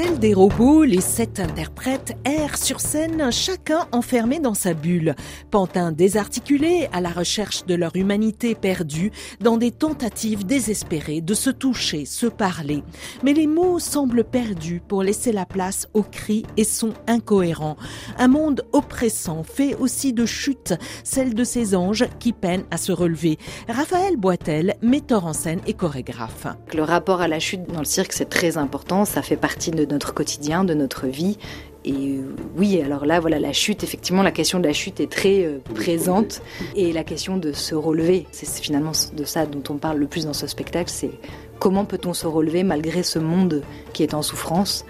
Tels des robots, les sept interprètes errent sur scène, chacun enfermé dans sa bulle. Pantins désarticulés à la recherche de leur humanité perdue, dans des tentatives désespérées de se toucher, se parler. Mais les mots semblent perdus pour laisser la place aux cris et sont incohérents. Un monde oppressant fait aussi de chute, celle de ces anges qui peinent à se relever. Raphaël Boitel, metteur en scène et chorégraphe. Le rapport à la chute dans le cirque, c'est très important. Ça fait partie de notre quotidien, de notre vie. Et oui, alors là, voilà, la chute, effectivement, la question de la chute est très euh, présente. Et la question de se relever, c'est finalement de ça dont on parle le plus dans ce spectacle, c'est comment peut-on se relever malgré ce monde qui est en souffrance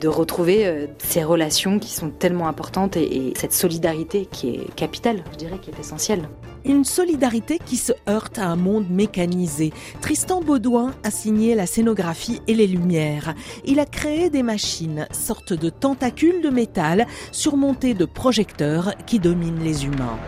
de retrouver euh, ces relations qui sont tellement importantes et, cette solidarité qui est capitale, je dirais, qui est essentielle. Une solidarité qui se heurte à un monde mécanisé. Tristan Baudouin a signé la scénographie et les lumières. Il a créé des machines, sortes de tentacules de métal surmontés de projecteurs qui dominent les humains.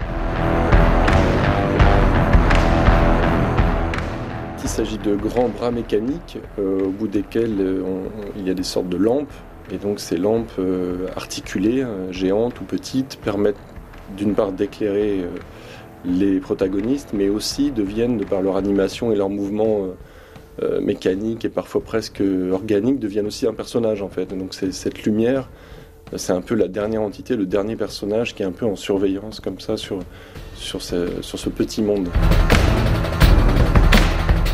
Il s'agit de grands bras mécaniques euh, au bout desquels euh, il y a des sortes de lampes et donc ces lampes euh, articulées, euh, géantes ou petites, permettent d'une part d'éclairer les protagonistes, mais aussi deviennent, de par leur animation et leur mouvement mécanique et parfois presque organique, deviennent aussi un personnage en fait. donc cette lumière, c'est un peu la dernière entité, le dernier personnage qui est un peu en surveillance comme ça sur ce petit monde.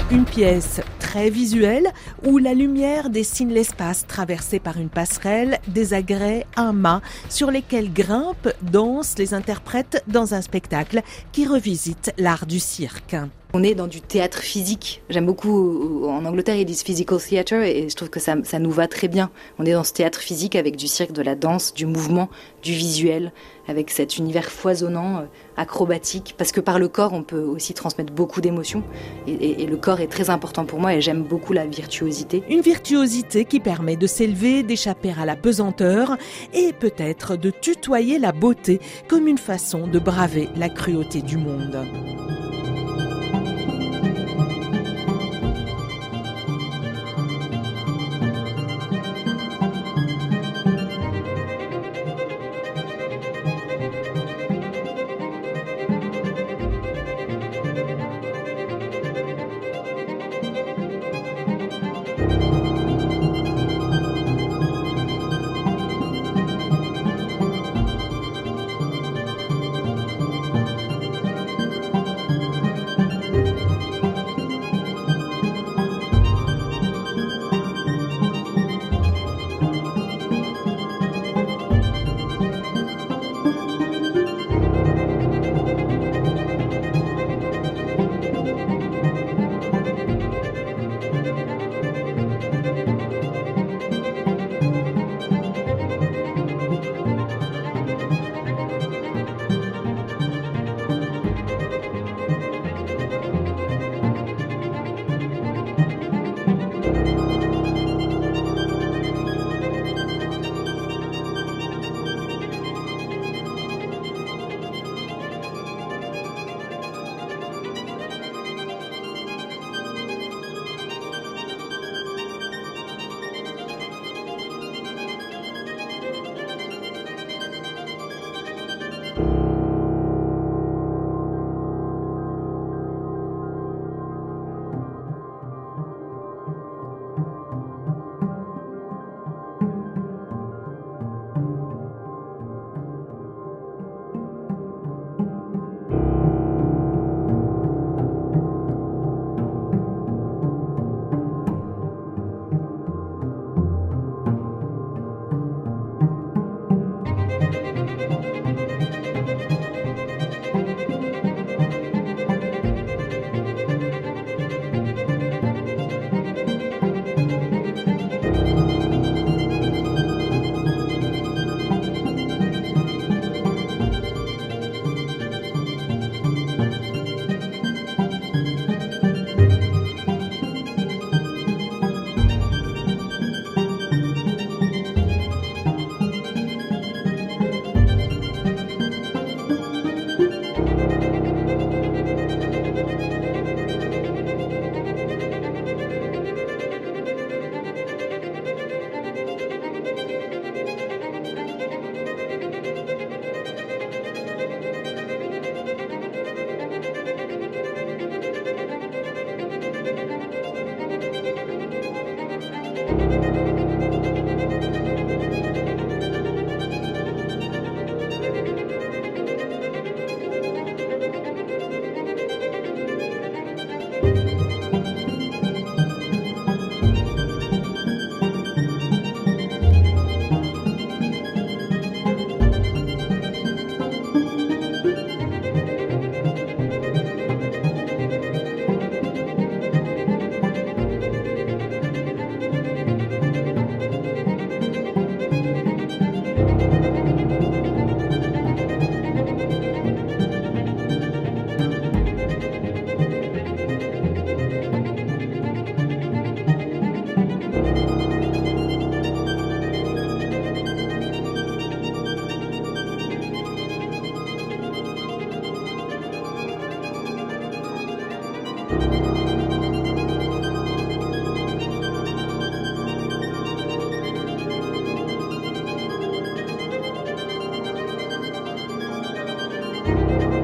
Une pièce très visuelle où la lumière dessine l'espace traversé par une passerelle, des agrès, un mât sur lesquels grimpent, dansent les interprètes dans un spectacle qui revisite l'art du cirque. On est dans du théâtre physique. J'aime beaucoup, en Angleterre, ils disent physical theatre et je trouve que ça, nous va très bien. On est dans ce théâtre physique avec du cirque, de la danse, du mouvement, du visuel, avec cet univers foisonnant, euh, acrobatique, parce que par le corps, on peut aussi transmettre beaucoup d'émotions. Et, le corps est très important pour moi et j'aime beaucoup la virtuosité. Une virtuosité qui permet de s'élever, d'échapper à la pesanteur et peut-être de tutoyer la beauté comme une façon de braver la cruauté du monde.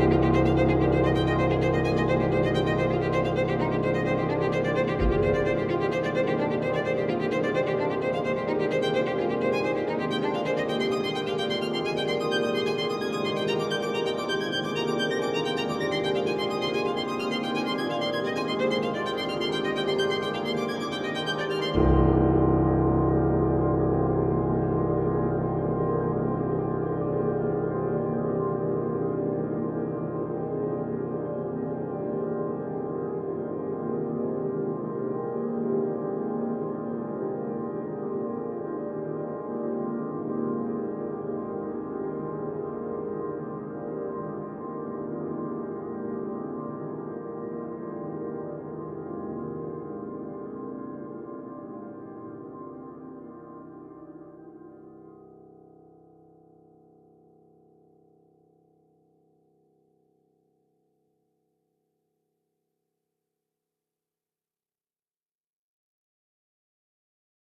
なななななななななななななななななな!